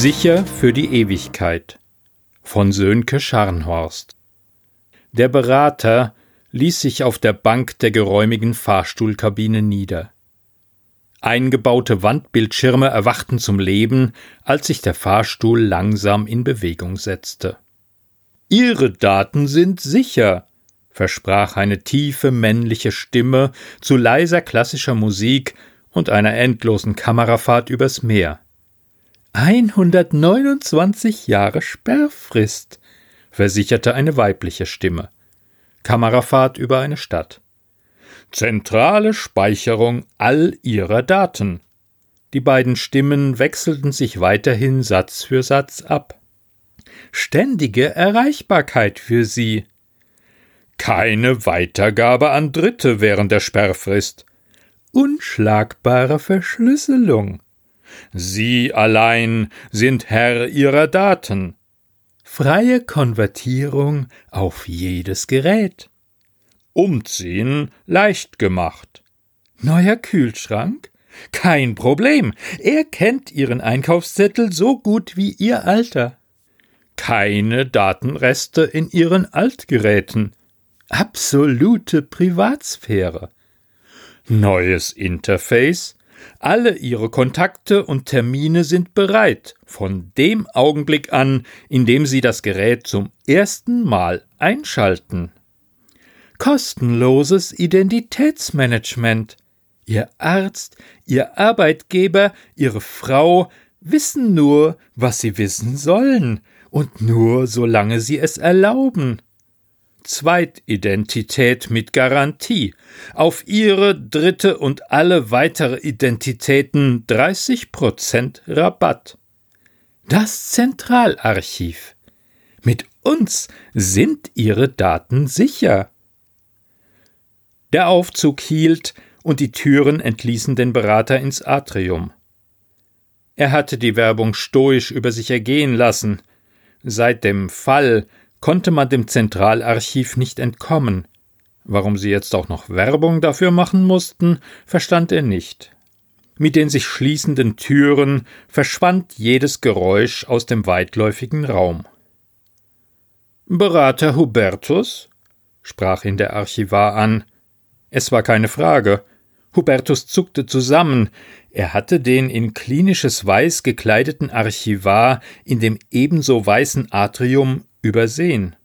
Sicher für die Ewigkeit von Sönke Scharnhorst Der Berater ließ sich auf der Bank der geräumigen Fahrstuhlkabine nieder. Eingebaute Wandbildschirme erwachten zum Leben, als sich der Fahrstuhl langsam in Bewegung setzte. Ihre Daten sind sicher, versprach eine tiefe männliche Stimme zu leiser klassischer Musik und einer endlosen Kamerafahrt übers Meer. 129 Jahre Sperrfrist, versicherte eine weibliche Stimme. Kamerafahrt über eine Stadt. Zentrale Speicherung all ihrer Daten. Die beiden Stimmen wechselten sich weiterhin Satz für Satz ab. Ständige Erreichbarkeit für sie. Keine Weitergabe an Dritte während der Sperrfrist. Unschlagbare Verschlüsselung. Sie allein sind Herr ihrer Daten. Freie Konvertierung auf jedes Gerät. Umziehen leicht gemacht. Neuer Kühlschrank? Kein Problem. Er kennt Ihren Einkaufszettel so gut wie Ihr Alter. Keine Datenreste in Ihren Altgeräten. Absolute Privatsphäre. Neues Interface. Alle Ihre Kontakte und Termine sind bereit, von dem Augenblick an, in dem Sie das Gerät zum ersten Mal einschalten kostenloses Identitätsmanagement. Ihr Arzt, Ihr Arbeitgeber, Ihre Frau wissen nur, was sie wissen sollen, und nur solange sie es erlauben. Zweitidentität mit Garantie. Auf Ihre dritte und alle weitere Identitäten 30% Rabatt. Das Zentralarchiv. Mit uns sind Ihre Daten sicher. Der Aufzug hielt, und die Türen entließen den Berater ins Atrium. Er hatte die Werbung stoisch über sich ergehen lassen. Seit dem Fall konnte man dem Zentralarchiv nicht entkommen. Warum sie jetzt auch noch Werbung dafür machen mussten, verstand er nicht. Mit den sich schließenden Türen verschwand jedes Geräusch aus dem weitläufigen Raum. Berater Hubertus? sprach ihn der Archivar an, es war keine Frage. Hubertus zuckte zusammen. Er hatte den in klinisches Weiß gekleideten Archivar in dem ebenso weißen Atrium übersehen.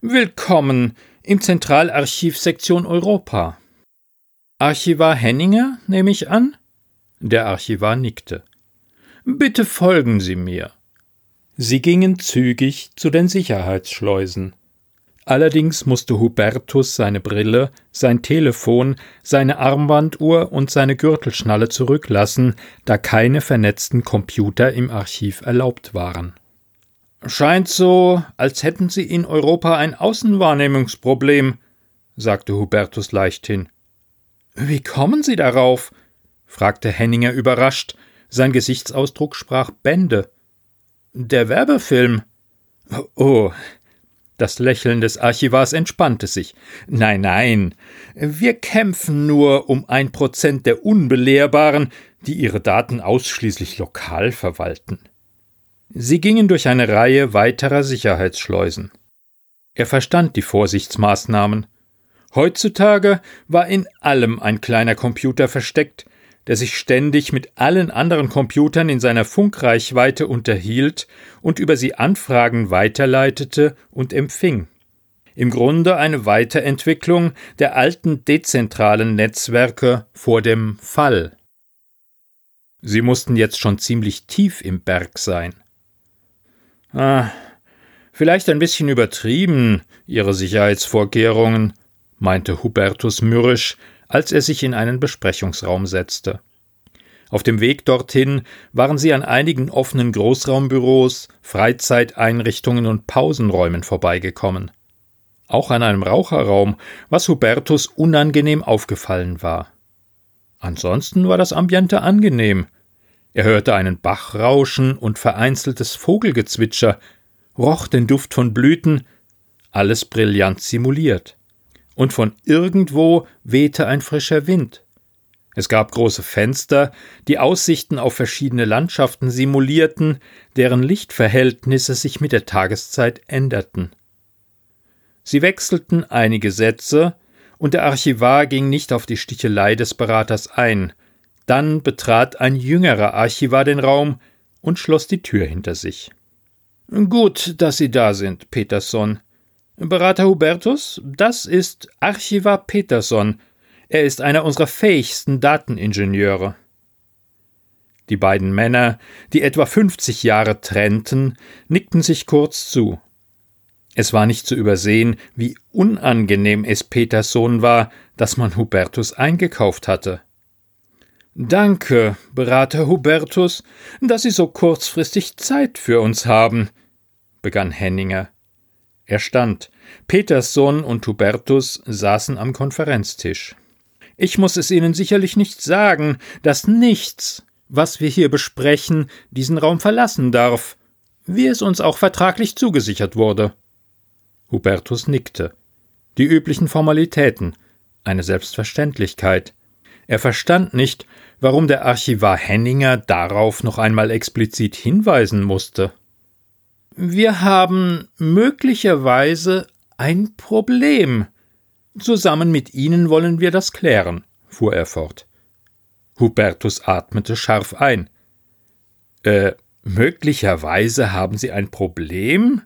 Willkommen im Zentralarchiv Sektion Europa. Archivar Henninger, nehme ich an? Der Archivar nickte. Bitte folgen Sie mir. Sie gingen zügig zu den Sicherheitsschleusen. Allerdings musste Hubertus seine Brille, sein Telefon, seine Armbanduhr und seine Gürtelschnalle zurücklassen, da keine vernetzten Computer im Archiv erlaubt waren. Scheint so, als hätten Sie in Europa ein Außenwahrnehmungsproblem, sagte Hubertus leichthin. Wie kommen Sie darauf? fragte Henninger überrascht. Sein Gesichtsausdruck sprach Bände. Der Werbefilm. Oh, das Lächeln des Archivars entspannte sich. Nein, nein, wir kämpfen nur um ein Prozent der Unbelehrbaren, die ihre Daten ausschließlich lokal verwalten. Sie gingen durch eine Reihe weiterer Sicherheitsschleusen. Er verstand die Vorsichtsmaßnahmen. Heutzutage war in allem ein kleiner Computer versteckt, der sich ständig mit allen anderen Computern in seiner Funkreichweite unterhielt und über sie Anfragen weiterleitete und empfing. Im Grunde eine Weiterentwicklung der alten dezentralen Netzwerke vor dem Fall. Sie mussten jetzt schon ziemlich tief im Berg sein. Ah, vielleicht ein bisschen übertrieben, Ihre Sicherheitsvorkehrungen, meinte Hubertus mürrisch, als er sich in einen Besprechungsraum setzte. Auf dem Weg dorthin waren sie an einigen offenen Großraumbüros, Freizeiteinrichtungen und Pausenräumen vorbeigekommen. Auch an einem Raucherraum, was Hubertus unangenehm aufgefallen war. Ansonsten war das Ambiente angenehm. Er hörte einen Bach rauschen und vereinzeltes Vogelgezwitscher, roch den Duft von Blüten, alles brillant simuliert und von irgendwo wehte ein frischer Wind. Es gab große Fenster, die Aussichten auf verschiedene Landschaften simulierten, deren Lichtverhältnisse sich mit der Tageszeit änderten. Sie wechselten einige Sätze, und der Archivar ging nicht auf die Stichelei des Beraters ein. Dann betrat ein jüngerer Archivar den Raum und schloss die Tür hinter sich. Gut, dass Sie da sind, Peterson. Berater Hubertus, das ist Archivar Peterson. Er ist einer unserer fähigsten Dateningenieure. Die beiden Männer, die etwa 50 Jahre trennten, nickten sich kurz zu. Es war nicht zu übersehen, wie unangenehm es Peterson war, dass man Hubertus eingekauft hatte. Danke, Berater Hubertus, dass Sie so kurzfristig Zeit für uns haben, begann Henninger. Er stand. Peterson und Hubertus saßen am Konferenztisch. Ich muss es Ihnen sicherlich nicht sagen, dass nichts, was wir hier besprechen, diesen Raum verlassen darf, wie es uns auch vertraglich zugesichert wurde. Hubertus nickte. Die üblichen Formalitäten, eine Selbstverständlichkeit. Er verstand nicht, warum der Archivar Henninger darauf noch einmal explizit hinweisen musste. Wir haben möglicherweise ein Problem. Zusammen mit Ihnen wollen wir das klären, fuhr er fort. Hubertus atmete scharf ein. Äh, möglicherweise haben Sie ein Problem?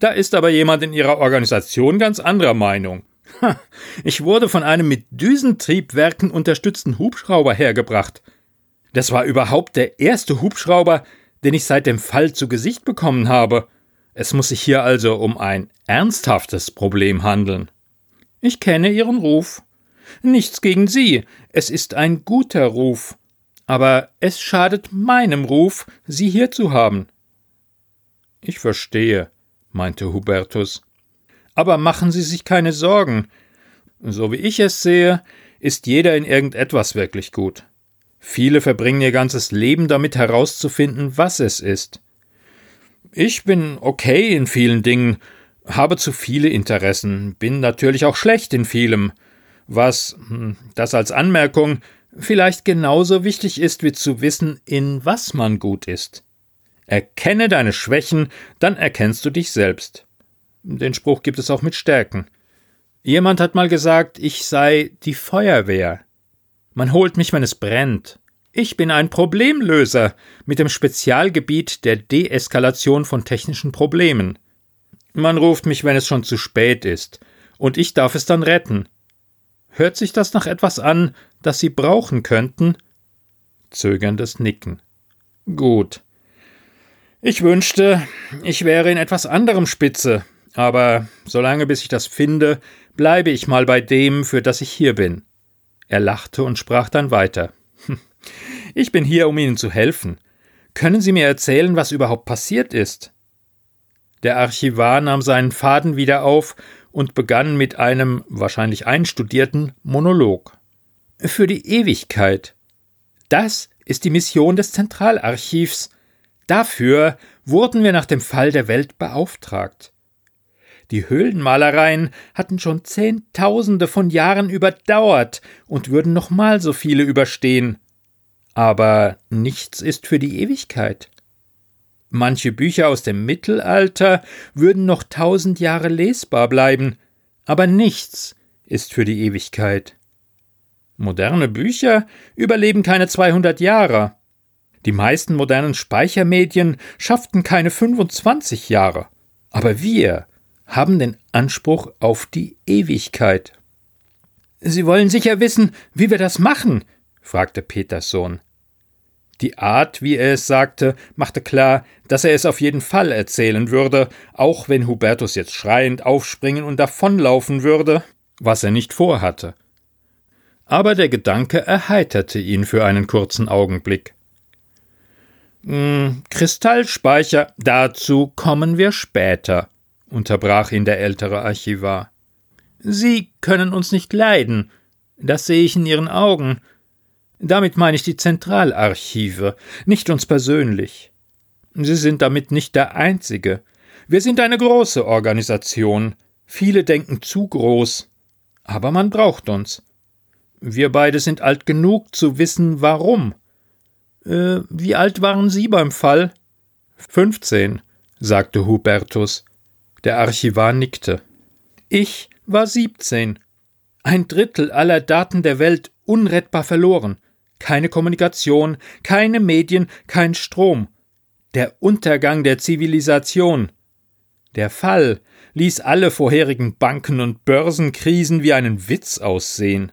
Da ist aber jemand in Ihrer Organisation ganz anderer Meinung. Ich wurde von einem mit Düsentriebwerken unterstützten Hubschrauber hergebracht. Das war überhaupt der erste Hubschrauber, den ich seit dem Fall zu Gesicht bekommen habe. Es muss sich hier also um ein ernsthaftes Problem handeln. Ich kenne Ihren Ruf. Nichts gegen Sie, es ist ein guter Ruf. Aber es schadet meinem Ruf, Sie hier zu haben. Ich verstehe meinte Hubertus. Aber machen Sie sich keine Sorgen. So wie ich es sehe, ist jeder in irgendetwas wirklich gut. Viele verbringen ihr ganzes Leben damit herauszufinden, was es ist. Ich bin okay in vielen Dingen, habe zu viele Interessen, bin natürlich auch schlecht in vielem, was, hm, das als Anmerkung, vielleicht genauso wichtig ist wie zu wissen, in was man gut ist. Erkenne deine Schwächen, dann erkennst du dich selbst. Den Spruch gibt es auch mit Stärken. Jemand hat mal gesagt, ich sei die Feuerwehr. Man holt mich, wenn es brennt. Ich bin ein Problemlöser mit dem Spezialgebiet der Deeskalation von technischen Problemen. Man ruft mich, wenn es schon zu spät ist, und ich darf es dann retten. Hört sich das nach etwas an, das Sie brauchen könnten? Zögerndes Nicken. Gut. Ich wünschte, ich wäre in etwas anderem Spitze, aber solange bis ich das finde, bleibe ich mal bei dem, für das ich hier bin. Er lachte und sprach dann weiter. Ich bin hier, um Ihnen zu helfen. Können Sie mir erzählen, was überhaupt passiert ist? Der Archivar nahm seinen Faden wieder auf und begann mit einem wahrscheinlich einstudierten Monolog. Für die Ewigkeit. Das ist die Mission des Zentralarchivs, Dafür wurden wir nach dem Fall der Welt beauftragt. Die Höhlenmalereien hatten schon Zehntausende von Jahren überdauert und würden nochmal so viele überstehen. Aber nichts ist für die Ewigkeit. Manche Bücher aus dem Mittelalter würden noch tausend Jahre lesbar bleiben, aber nichts ist für die Ewigkeit. Moderne Bücher überleben keine zweihundert Jahre, die meisten modernen Speichermedien schafften keine 25 Jahre. Aber wir haben den Anspruch auf die Ewigkeit. Sie wollen sicher wissen, wie wir das machen? fragte Peters Sohn. Die Art, wie er es sagte, machte klar, dass er es auf jeden Fall erzählen würde, auch wenn Hubertus jetzt schreiend aufspringen und davonlaufen würde, was er nicht vorhatte. Aber der Gedanke erheiterte ihn für einen kurzen Augenblick. Hm, Kristallspeicher, dazu kommen wir später, unterbrach ihn der ältere Archivar. Sie können uns nicht leiden, das sehe ich in Ihren Augen. Damit meine ich die Zentralarchive, nicht uns persönlich. Sie sind damit nicht der Einzige. Wir sind eine große Organisation. Viele denken zu groß. Aber man braucht uns. Wir beide sind alt genug zu wissen, warum. Äh, wie alt waren Sie beim Fall? Fünfzehn, sagte Hubertus. Der Archivar nickte. Ich war siebzehn. Ein Drittel aller Daten der Welt unrettbar verloren. Keine Kommunikation, keine Medien, kein Strom. Der Untergang der Zivilisation. Der Fall ließ alle vorherigen Banken- und Börsenkrisen wie einen Witz aussehen.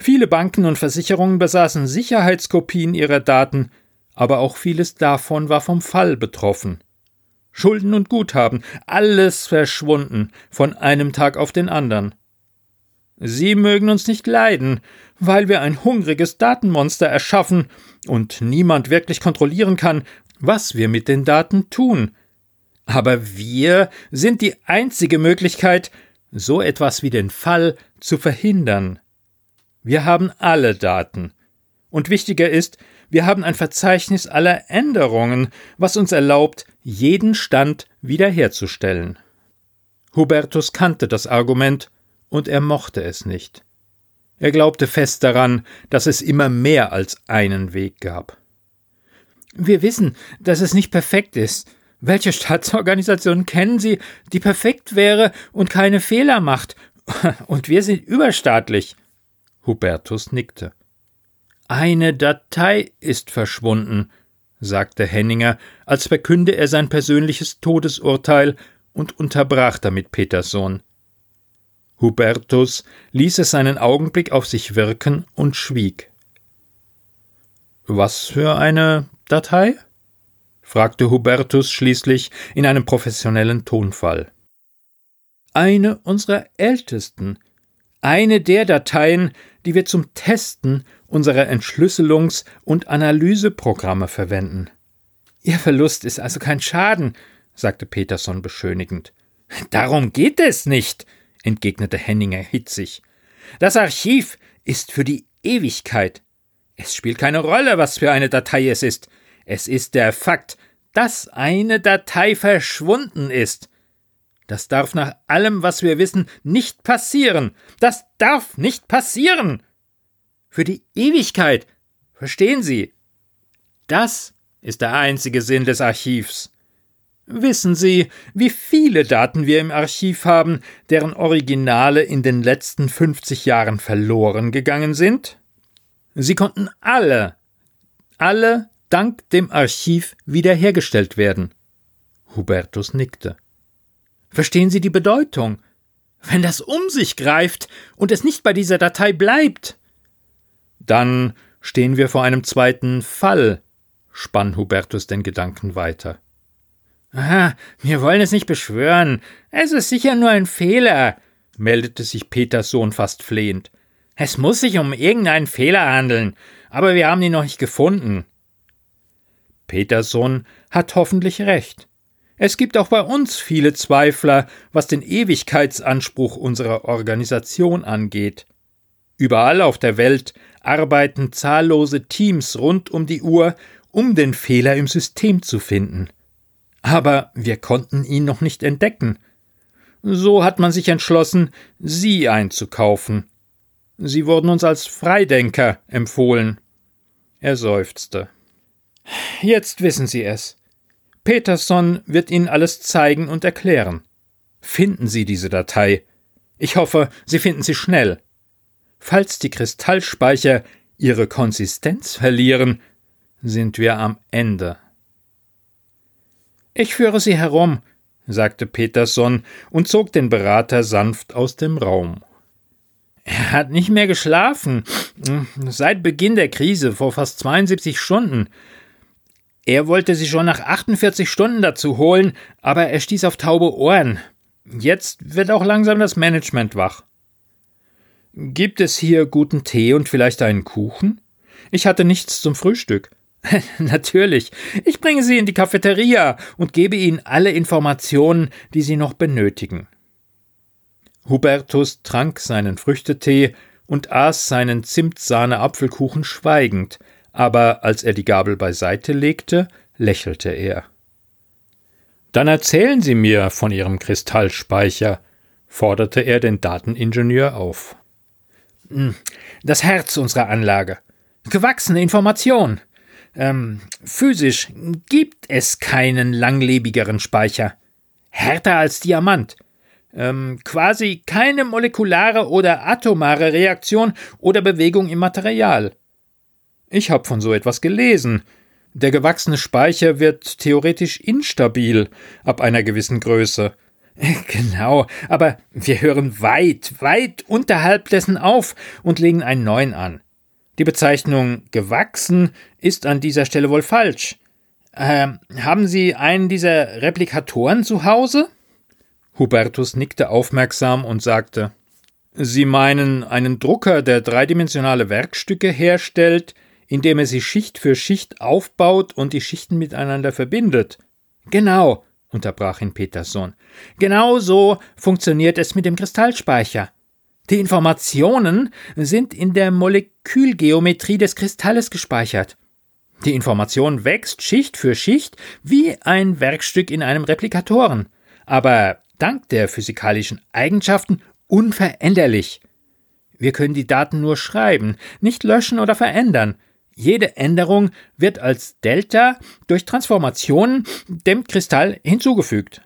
Viele Banken und Versicherungen besaßen Sicherheitskopien ihrer Daten, aber auch vieles davon war vom Fall betroffen. Schulden und Guthaben, alles verschwunden von einem Tag auf den anderen. Sie mögen uns nicht leiden, weil wir ein hungriges Datenmonster erschaffen und niemand wirklich kontrollieren kann, was wir mit den Daten tun. Aber wir sind die einzige Möglichkeit, so etwas wie den Fall zu verhindern. Wir haben alle Daten. Und wichtiger ist, wir haben ein Verzeichnis aller Änderungen, was uns erlaubt, jeden Stand wiederherzustellen. Hubertus kannte das Argument, und er mochte es nicht. Er glaubte fest daran, dass es immer mehr als einen Weg gab. Wir wissen, dass es nicht perfekt ist. Welche Staatsorganisation kennen Sie, die perfekt wäre und keine Fehler macht? Und wir sind überstaatlich. Hubertus nickte. Eine Datei ist verschwunden, sagte Henninger, als verkünde er sein persönliches Todesurteil und unterbrach damit Peterson. Hubertus ließ es einen Augenblick auf sich wirken und schwieg. Was für eine Datei? fragte Hubertus schließlich in einem professionellen Tonfall. Eine unserer ältesten, eine der Dateien, die wir zum Testen unserer Entschlüsselungs- und Analyseprogramme verwenden. Ihr Verlust ist also kein Schaden, sagte Peterson beschönigend. Darum geht es nicht, entgegnete Henninger hitzig. Das Archiv ist für die Ewigkeit. Es spielt keine Rolle, was für eine Datei es ist. Es ist der Fakt, dass eine Datei verschwunden ist. Das darf nach allem, was wir wissen, nicht passieren. Das darf nicht passieren. Für die Ewigkeit. Verstehen Sie? Das ist der einzige Sinn des Archivs. Wissen Sie, wie viele Daten wir im Archiv haben, deren Originale in den letzten 50 Jahren verloren gegangen sind? Sie konnten alle, alle dank dem Archiv wiederhergestellt werden. Hubertus nickte. Verstehen Sie die Bedeutung? Wenn das um sich greift und es nicht bei dieser Datei bleibt, dann stehen wir vor einem zweiten Fall, spann Hubertus den Gedanken weiter. Aha, wir wollen es nicht beschwören. Es ist sicher nur ein Fehler, meldete sich Peters Sohn fast flehend. Es muss sich um irgendeinen Fehler handeln, aber wir haben ihn noch nicht gefunden. Peterson hat hoffentlich recht. Es gibt auch bei uns viele Zweifler, was den Ewigkeitsanspruch unserer Organisation angeht. Überall auf der Welt arbeiten zahllose Teams rund um die Uhr, um den Fehler im System zu finden aber wir konnten ihn noch nicht entdecken. So hat man sich entschlossen, sie einzukaufen. Sie wurden uns als Freidenker empfohlen. Er seufzte. Jetzt wissen Sie es. Peterson wird Ihnen alles zeigen und erklären. Finden Sie diese Datei. Ich hoffe, Sie finden sie schnell. Falls die Kristallspeicher ihre Konsistenz verlieren, sind wir am Ende. Ich führe Sie herum, sagte Peterson und zog den Berater sanft aus dem Raum. Er hat nicht mehr geschlafen. Seit Beginn der Krise, vor fast 72 Stunden. Er wollte sie schon nach 48 Stunden dazu holen, aber er stieß auf taube Ohren. Jetzt wird auch langsam das Management wach. Gibt es hier guten Tee und vielleicht einen Kuchen? Ich hatte nichts zum Frühstück. Natürlich. Ich bringe Sie in die Cafeteria und gebe Ihnen alle Informationen, die Sie noch benötigen. Hubertus trank seinen Früchtetee und aß seinen Zimtsahne-Apfelkuchen schweigend, aber als er die Gabel beiseite legte, lächelte er. Dann erzählen Sie mir von Ihrem Kristallspeicher, forderte er den Dateningenieur auf. hm, das Herz unserer Anlage. Gewachsene Information. Ähm, physisch gibt es keinen langlebigeren Speicher. Härter als Diamant. Ähm, quasi keine molekulare oder atomare Reaktion oder Bewegung im Material. Ich habe von so etwas gelesen. Der gewachsene Speicher wird theoretisch instabil ab einer gewissen Größe. Genau, aber wir hören weit, weit unterhalb dessen auf und legen einen neuen an. Die Bezeichnung gewachsen ist an dieser Stelle wohl falsch. Ähm, haben Sie einen dieser Replikatoren zu Hause? Hubertus nickte aufmerksam und sagte Sie meinen einen Drucker, der dreidimensionale Werkstücke herstellt, indem er sie Schicht für Schicht aufbaut und die Schichten miteinander verbindet. Genau, unterbrach ihn Peterson. Genau so funktioniert es mit dem Kristallspeicher. Die Informationen sind in der Molekülgeometrie des Kristalles gespeichert. Die Information wächst Schicht für Schicht wie ein Werkstück in einem Replikatoren, aber dank der physikalischen Eigenschaften unveränderlich. Wir können die Daten nur schreiben, nicht löschen oder verändern. Jede Änderung wird als Delta durch Transformationen dem Kristall hinzugefügt.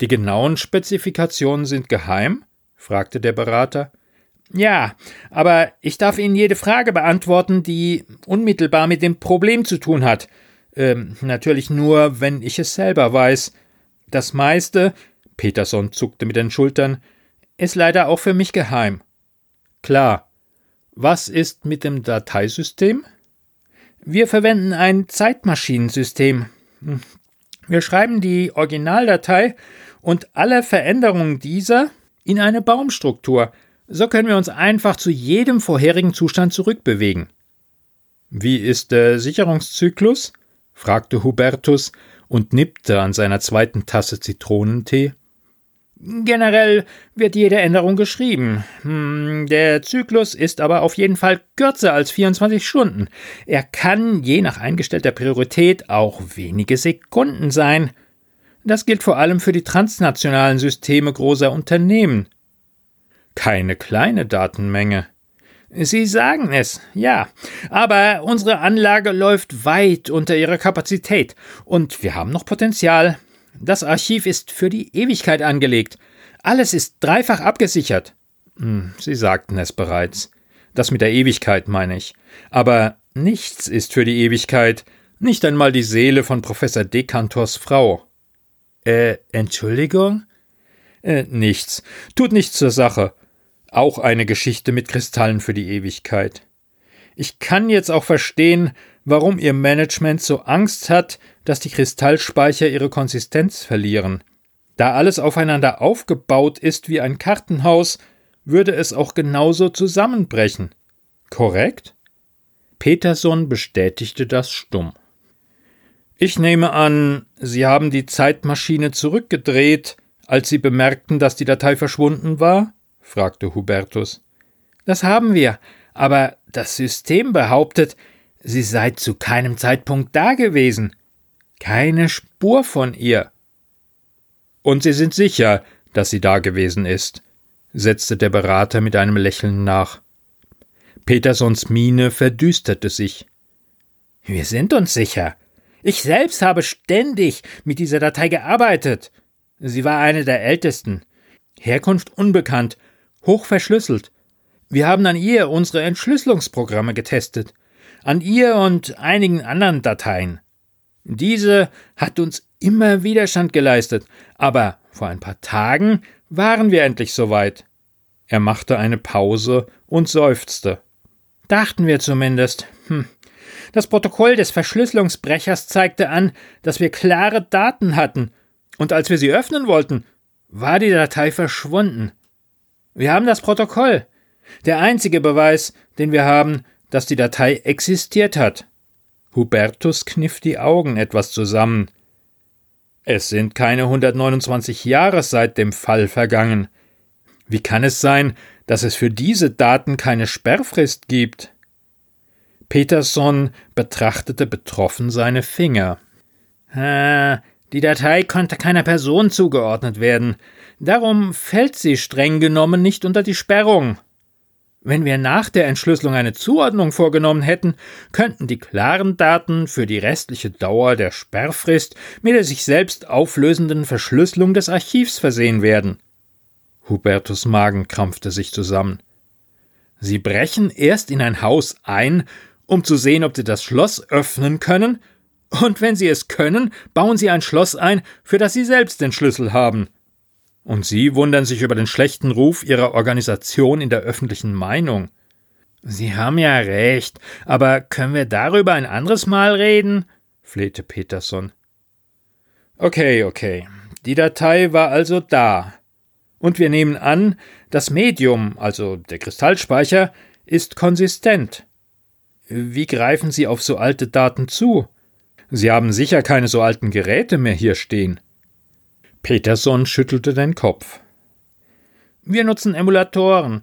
Die genauen Spezifikationen sind geheim? fragte der Berater. Ja, aber ich darf Ihnen jede Frage beantworten, die unmittelbar mit dem Problem zu tun hat. Ähm, natürlich nur, wenn ich es selber weiß. Das meiste, Peterson zuckte mit den Schultern, ist leider auch für mich geheim. Klar. Was ist mit dem Dateisystem? Wir verwenden ein Zeitmaschinensystem. Wir schreiben die Originaldatei und alle Veränderungen dieser in eine Baumstruktur. So können wir uns einfach zu jedem vorherigen Zustand zurückbewegen. Wie ist der Sicherungszyklus? fragte Hubertus und nippte an seiner zweiten Tasse Zitronentee. Generell wird jede Änderung geschrieben. Hm, der Zyklus ist aber auf jeden Fall kürzer als 24 Stunden. Er kann je nach eingestellter Priorität auch wenige Sekunden sein. Das gilt vor allem für die transnationalen Systeme großer Unternehmen. Keine kleine Datenmenge. Sie sagen es, ja, aber unsere Anlage läuft weit unter ihrer Kapazität und wir haben noch Potenzial. Das Archiv ist für die Ewigkeit angelegt. Alles ist dreifach abgesichert. Hm, Sie sagten es bereits. Das mit der Ewigkeit meine ich. Aber nichts ist für die Ewigkeit, nicht einmal die Seele von Professor Dekantors Frau. Äh, Entschuldigung? Äh, nichts. Tut nichts zur Sache. Auch eine Geschichte mit Kristallen für die Ewigkeit. Ich kann jetzt auch verstehen, warum Ihr Management so Angst hat, dass die Kristallspeicher ihre Konsistenz verlieren. Da alles aufeinander aufgebaut ist wie ein Kartenhaus, würde es auch genauso zusammenbrechen. Korrekt? Peterson bestätigte das stumm. Ich nehme an, Sie haben die Zeitmaschine zurückgedreht, als Sie bemerkten, dass die Datei verschwunden war? fragte Hubertus. Das haben wir, aber das System behauptet, sie sei zu keinem Zeitpunkt da gewesen. Keine Spur von ihr. Und Sie sind sicher, dass sie da gewesen ist, setzte der Berater mit einem Lächeln nach. Petersons Miene verdüsterte sich. Wir sind uns sicher. Ich selbst habe ständig mit dieser Datei gearbeitet. Sie war eine der ältesten. Herkunft unbekannt, hoch verschlüsselt. Wir haben an ihr unsere Entschlüsselungsprogramme getestet. An ihr und einigen anderen Dateien. Diese hat uns immer Widerstand geleistet, aber vor ein paar Tagen waren wir endlich soweit. Er machte eine Pause und seufzte. Dachten wir zumindest. Hm. Das Protokoll des Verschlüsselungsbrechers zeigte an, dass wir klare Daten hatten, und als wir sie öffnen wollten, war die Datei verschwunden. Wir haben das Protokoll. Der einzige Beweis, den wir haben, dass die Datei existiert hat. Hubertus kniff die Augen etwas zusammen. Es sind keine 129 Jahre seit dem Fall vergangen. Wie kann es sein, dass es für diese Daten keine Sperrfrist gibt? Peterson betrachtete betroffen seine Finger. Ah, die Datei konnte keiner Person zugeordnet werden. Darum fällt sie streng genommen nicht unter die Sperrung. Wenn wir nach der Entschlüsselung eine Zuordnung vorgenommen hätten, könnten die klaren Daten für die restliche Dauer der Sperrfrist mit der sich selbst auflösenden Verschlüsselung des Archivs versehen werden. Hubertus Magen krampfte sich zusammen. Sie brechen erst in ein Haus ein, um zu sehen, ob Sie das Schloss öffnen können, und wenn Sie es können, bauen Sie ein Schloss ein, für das Sie selbst den Schlüssel haben. Und Sie wundern sich über den schlechten Ruf Ihrer Organisation in der öffentlichen Meinung. Sie haben ja recht, aber können wir darüber ein anderes Mal reden? flehte Peterson. Okay, okay. Die Datei war also da. Und wir nehmen an, das Medium, also der Kristallspeicher, ist konsistent. Wie greifen Sie auf so alte Daten zu? Sie haben sicher keine so alten Geräte mehr hier stehen. Peterson schüttelte den Kopf. Wir nutzen Emulatoren.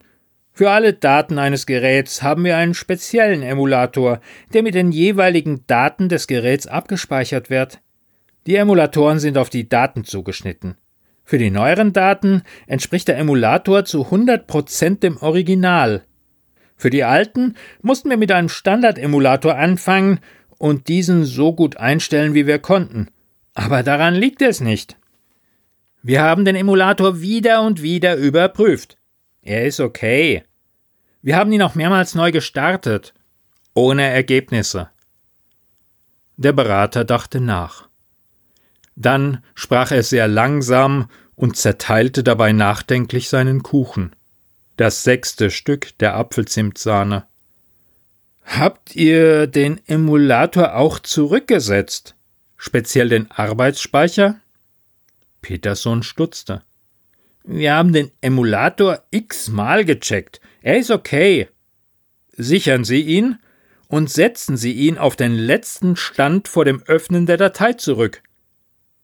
Für alle Daten eines Geräts haben wir einen speziellen Emulator, der mit den jeweiligen Daten des Geräts abgespeichert wird. Die Emulatoren sind auf die Daten zugeschnitten. Für die neueren Daten entspricht der Emulator zu 100% dem Original. Für die alten mussten wir mit einem Standard-Emulator anfangen und diesen so gut einstellen, wie wir konnten. Aber daran liegt es nicht. Wir haben den Emulator wieder und wieder überprüft. Er ist okay. Wir haben ihn auch mehrmals neu gestartet. Ohne Ergebnisse. Der Berater dachte nach. Dann sprach er sehr langsam und zerteilte dabei nachdenklich seinen Kuchen. Das sechste Stück der Apfelzimtsahne. Habt ihr den Emulator auch zurückgesetzt? Speziell den Arbeitsspeicher? Peterson stutzte. Wir haben den Emulator x-mal gecheckt. Er ist okay. Sichern Sie ihn und setzen Sie ihn auf den letzten Stand vor dem Öffnen der Datei zurück.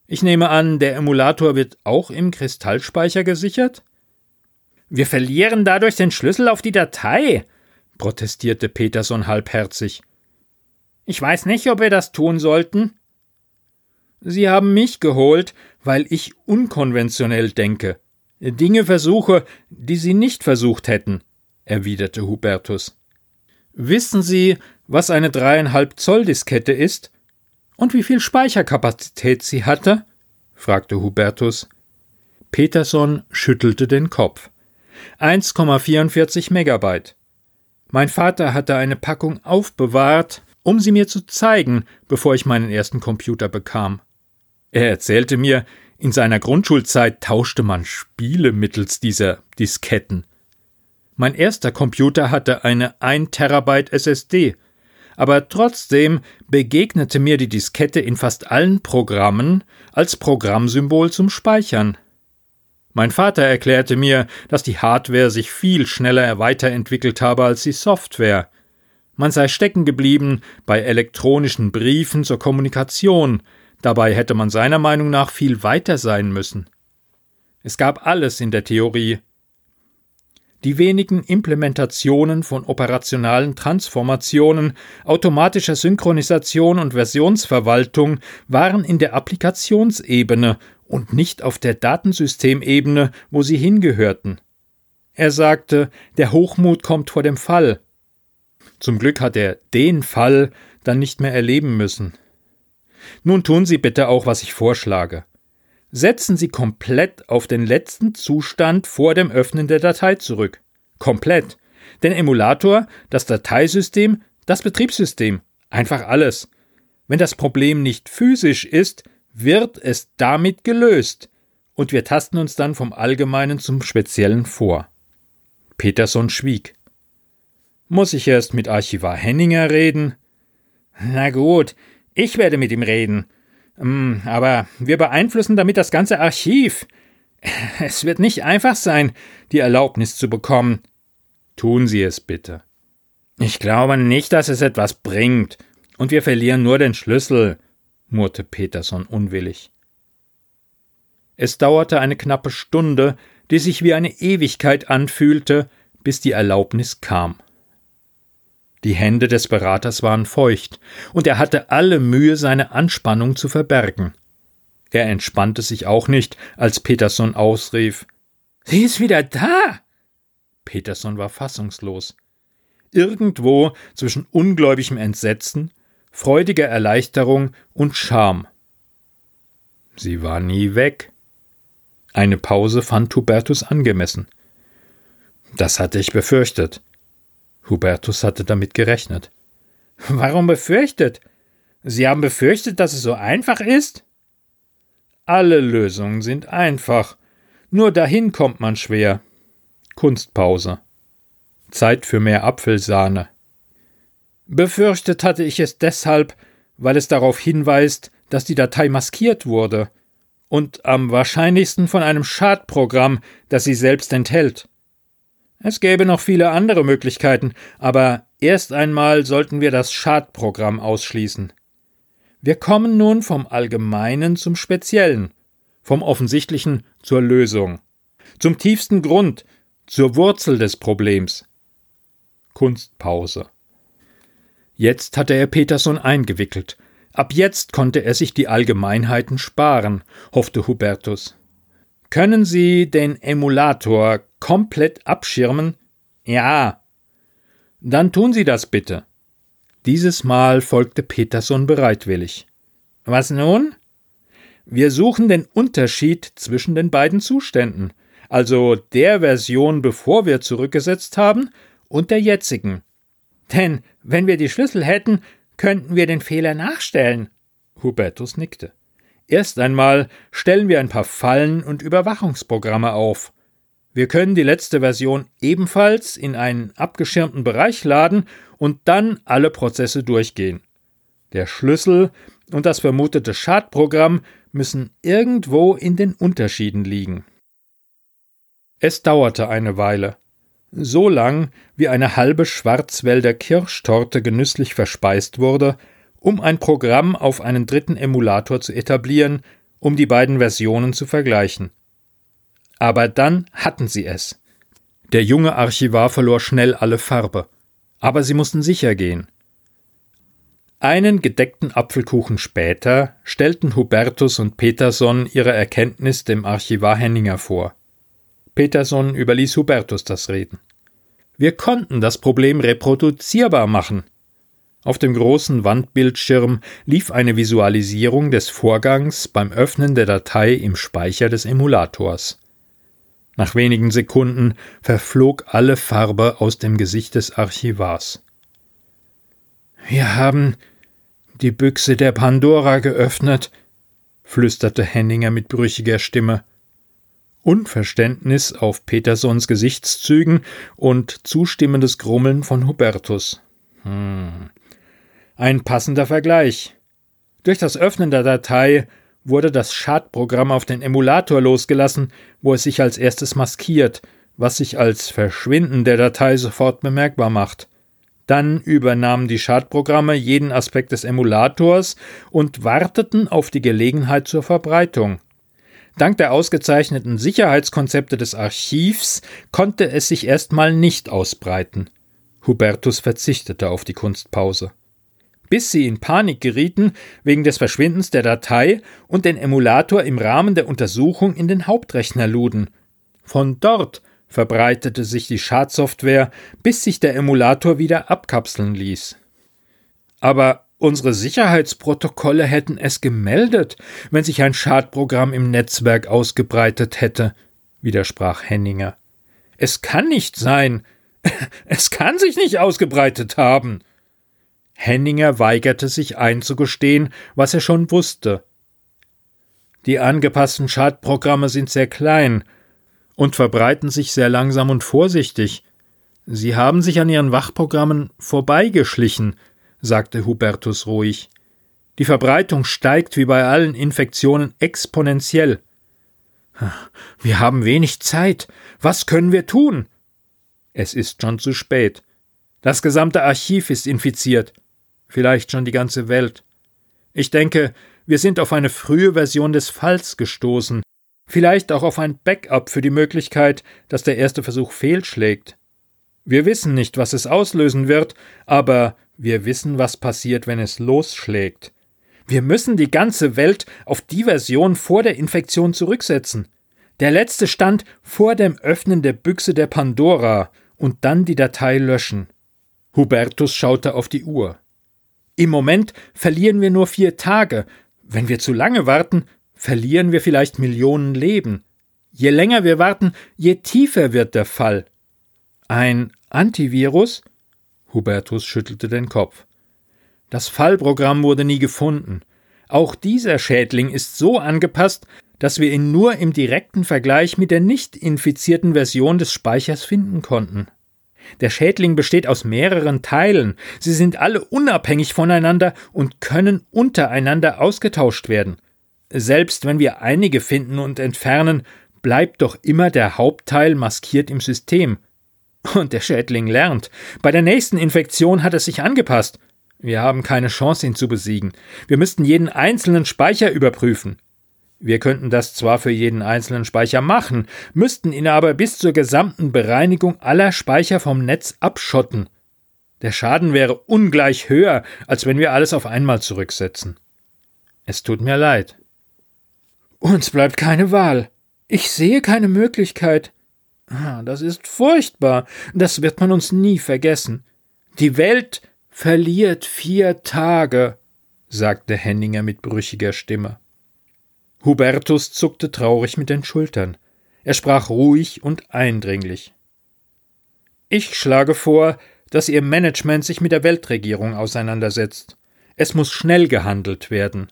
Ich nehme an, der Emulator wird auch im Kristallspeicher gesichert? Wir verlieren dadurch den Schlüssel auf die Datei, protestierte Peterson halbherzig. Ich weiß nicht, ob wir das tun sollten. Sie haben mich geholt, weil ich unkonventionell denke, Dinge versuche, die Sie nicht versucht hätten, erwiderte Hubertus. Wissen Sie, was eine dreieinhalb Zoll Diskette ist? Und wie viel Speicherkapazität sie hatte? fragte Hubertus. Peterson schüttelte den Kopf. 1,44 Megabyte. Mein Vater hatte eine Packung aufbewahrt, um sie mir zu zeigen, bevor ich meinen ersten Computer bekam. Er erzählte mir, in seiner Grundschulzeit tauschte man Spiele mittels dieser Disketten. Mein erster Computer hatte eine 1 Terabyte SSD, aber trotzdem begegnete mir die Diskette in fast allen Programmen als Programmsymbol zum Speichern. Mein Vater erklärte mir, dass die Hardware sich viel schneller weiterentwickelt habe als die Software. Man sei stecken geblieben bei elektronischen Briefen zur Kommunikation, Dabei hätte man seiner Meinung nach viel weiter sein müssen. Es gab alles in der Theorie. Die wenigen Implementationen von operationalen Transformationen, automatischer Synchronisation und Versionsverwaltung waren in der Applikationsebene und nicht auf der Datensystemebene, wo sie hingehörten. Er sagte, der Hochmut kommt vor dem Fall. Zum Glück hat er den Fall dann nicht mehr erleben müssen. Nun tun Sie bitte auch, was ich vorschlage. Setzen Sie komplett auf den letzten Zustand vor dem Öffnen der Datei zurück. Komplett. Den Emulator, das Dateisystem, das Betriebssystem. Einfach alles. Wenn das Problem nicht physisch ist, wird es damit gelöst. Und wir tasten uns dann vom Allgemeinen zum Speziellen vor. Peterson schwieg. Muss ich erst mit Archivar Henninger reden? Na gut, ich werde mit ihm reden. Mm, aber wir beeinflussen damit das ganze Archiv. Es wird nicht einfach sein, die Erlaubnis zu bekommen. Tun Sie es bitte. Ich glaube nicht, dass es etwas bringt, und wir verlieren nur den Schlüssel, murrte Peterson unwillig. Es dauerte eine knappe Stunde, die sich wie eine Ewigkeit anfühlte, bis die Erlaubnis kam. Die Hände des Beraters waren feucht, und er hatte alle Mühe, seine Anspannung zu verbergen. Er entspannte sich auch nicht, als Peterson ausrief Sie ist wieder da. Peterson war fassungslos. Irgendwo zwischen ungläubigem Entsetzen, freudiger Erleichterung und Scham. Sie war nie weg. Eine Pause fand Hubertus angemessen. Das hatte ich befürchtet. Hubertus hatte damit gerechnet. Warum befürchtet? Sie haben befürchtet, dass es so einfach ist? Alle Lösungen sind einfach. Nur dahin kommt man schwer. Kunstpause. Zeit für mehr Apfelsahne. Befürchtet hatte ich es deshalb, weil es darauf hinweist, dass die Datei maskiert wurde und am wahrscheinlichsten von einem Schadprogramm, das sie selbst enthält. Es gäbe noch viele andere Möglichkeiten, aber erst einmal sollten wir das Schadprogramm ausschließen. Wir kommen nun vom Allgemeinen zum Speziellen, vom Offensichtlichen zur Lösung, zum tiefsten Grund, zur Wurzel des Problems. Kunstpause. Jetzt hatte er Peterson eingewickelt. Ab jetzt konnte er sich die Allgemeinheiten sparen, hoffte Hubertus. Können Sie den Emulator komplett abschirmen? Ja. Dann tun Sie das bitte. Dieses Mal folgte Peterson bereitwillig. Was nun? Wir suchen den Unterschied zwischen den beiden Zuständen, also der Version, bevor wir zurückgesetzt haben, und der jetzigen. Denn wenn wir die Schlüssel hätten, könnten wir den Fehler nachstellen. Hubertus nickte. Erst einmal stellen wir ein paar Fallen und Überwachungsprogramme auf. Wir können die letzte Version ebenfalls in einen abgeschirmten Bereich laden und dann alle Prozesse durchgehen. Der Schlüssel und das vermutete Schadprogramm müssen irgendwo in den Unterschieden liegen. Es dauerte eine Weile. So lang, wie eine halbe Schwarzwälder Kirschtorte genüsslich verspeist wurde, um ein Programm auf einen dritten Emulator zu etablieren, um die beiden Versionen zu vergleichen. Aber dann hatten sie es. Der junge Archivar verlor schnell alle Farbe. Aber sie mussten sicher gehen. Einen gedeckten Apfelkuchen später stellten Hubertus und Peterson ihre Erkenntnis dem Archivar Henninger vor. Peterson überließ Hubertus das Reden. Wir konnten das Problem reproduzierbar machen, auf dem großen Wandbildschirm lief eine Visualisierung des Vorgangs beim Öffnen der Datei im Speicher des Emulators. Nach wenigen Sekunden verflog alle Farbe aus dem Gesicht des Archivars. Wir haben die Büchse der Pandora geöffnet, flüsterte Henninger mit brüchiger Stimme. Unverständnis auf Petersons Gesichtszügen und zustimmendes Grummeln von Hubertus. Hm. Ein passender Vergleich. Durch das Öffnen der Datei wurde das Schadprogramm auf den Emulator losgelassen, wo es sich als erstes maskiert, was sich als Verschwinden der Datei sofort bemerkbar macht. Dann übernahmen die Schadprogramme jeden Aspekt des Emulators und warteten auf die Gelegenheit zur Verbreitung. Dank der ausgezeichneten Sicherheitskonzepte des Archivs konnte es sich erstmal nicht ausbreiten. Hubertus verzichtete auf die Kunstpause bis sie in Panik gerieten wegen des Verschwindens der Datei und den Emulator im Rahmen der Untersuchung in den Hauptrechner luden. Von dort verbreitete sich die Schadsoftware, bis sich der Emulator wieder abkapseln ließ. Aber unsere Sicherheitsprotokolle hätten es gemeldet, wenn sich ein Schadprogramm im Netzwerk ausgebreitet hätte, widersprach Henninger. Es kann nicht sein. Es kann sich nicht ausgebreitet haben. Henninger weigerte sich einzugestehen, was er schon wusste. Die angepassten Schadprogramme sind sehr klein und verbreiten sich sehr langsam und vorsichtig. Sie haben sich an ihren Wachprogrammen vorbeigeschlichen, sagte Hubertus ruhig. Die Verbreitung steigt wie bei allen Infektionen exponentiell. Wir haben wenig Zeit. Was können wir tun? Es ist schon zu spät. Das gesamte Archiv ist infiziert vielleicht schon die ganze Welt. Ich denke, wir sind auf eine frühe Version des Falls gestoßen, vielleicht auch auf ein Backup für die Möglichkeit, dass der erste Versuch fehlschlägt. Wir wissen nicht, was es auslösen wird, aber wir wissen, was passiert, wenn es losschlägt. Wir müssen die ganze Welt auf die Version vor der Infektion zurücksetzen. Der letzte stand vor dem Öffnen der Büchse der Pandora und dann die Datei löschen. Hubertus schaute auf die Uhr. Im Moment verlieren wir nur vier Tage. Wenn wir zu lange warten, verlieren wir vielleicht Millionen Leben. Je länger wir warten, je tiefer wird der Fall. Ein Antivirus? Hubertus schüttelte den Kopf. Das Fallprogramm wurde nie gefunden. Auch dieser Schädling ist so angepasst, dass wir ihn nur im direkten Vergleich mit der nicht infizierten Version des Speichers finden konnten. Der Schädling besteht aus mehreren Teilen, sie sind alle unabhängig voneinander und können untereinander ausgetauscht werden. Selbst wenn wir einige finden und entfernen, bleibt doch immer der Hauptteil maskiert im System. Und der Schädling lernt. Bei der nächsten Infektion hat er sich angepasst. Wir haben keine Chance, ihn zu besiegen. Wir müssten jeden einzelnen Speicher überprüfen. Wir könnten das zwar für jeden einzelnen Speicher machen, müssten ihn aber bis zur gesamten Bereinigung aller Speicher vom Netz abschotten. Der Schaden wäre ungleich höher, als wenn wir alles auf einmal zurücksetzen. Es tut mir leid. Uns bleibt keine Wahl. Ich sehe keine Möglichkeit. Ah, das ist furchtbar. Das wird man uns nie vergessen. Die Welt verliert vier Tage, sagte Henninger mit brüchiger Stimme. Hubertus zuckte traurig mit den Schultern. Er sprach ruhig und eindringlich. Ich schlage vor, dass Ihr Management sich mit der Weltregierung auseinandersetzt. Es muss schnell gehandelt werden.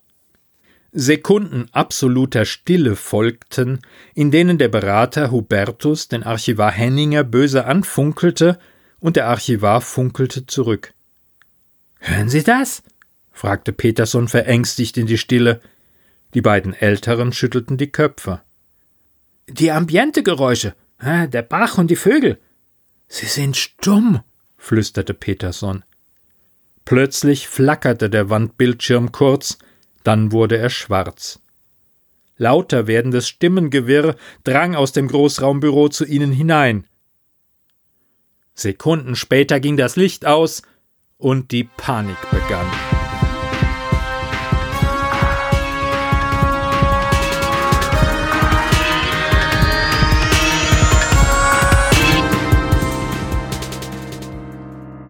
Sekunden absoluter Stille folgten, in denen der Berater Hubertus den Archivar Henninger böse anfunkelte, und der Archivar funkelte zurück. Hören Sie das? fragte Peterson verängstigt in die Stille. Die beiden Älteren schüttelten die Köpfe. Die Ambientegeräusche, der Bach und die Vögel. Sie sind stumm, flüsterte Peterson. Plötzlich flackerte der Wandbildschirm kurz, dann wurde er schwarz. Lauter werdendes Stimmengewirr drang aus dem Großraumbüro zu ihnen hinein. Sekunden später ging das Licht aus und die Panik begann.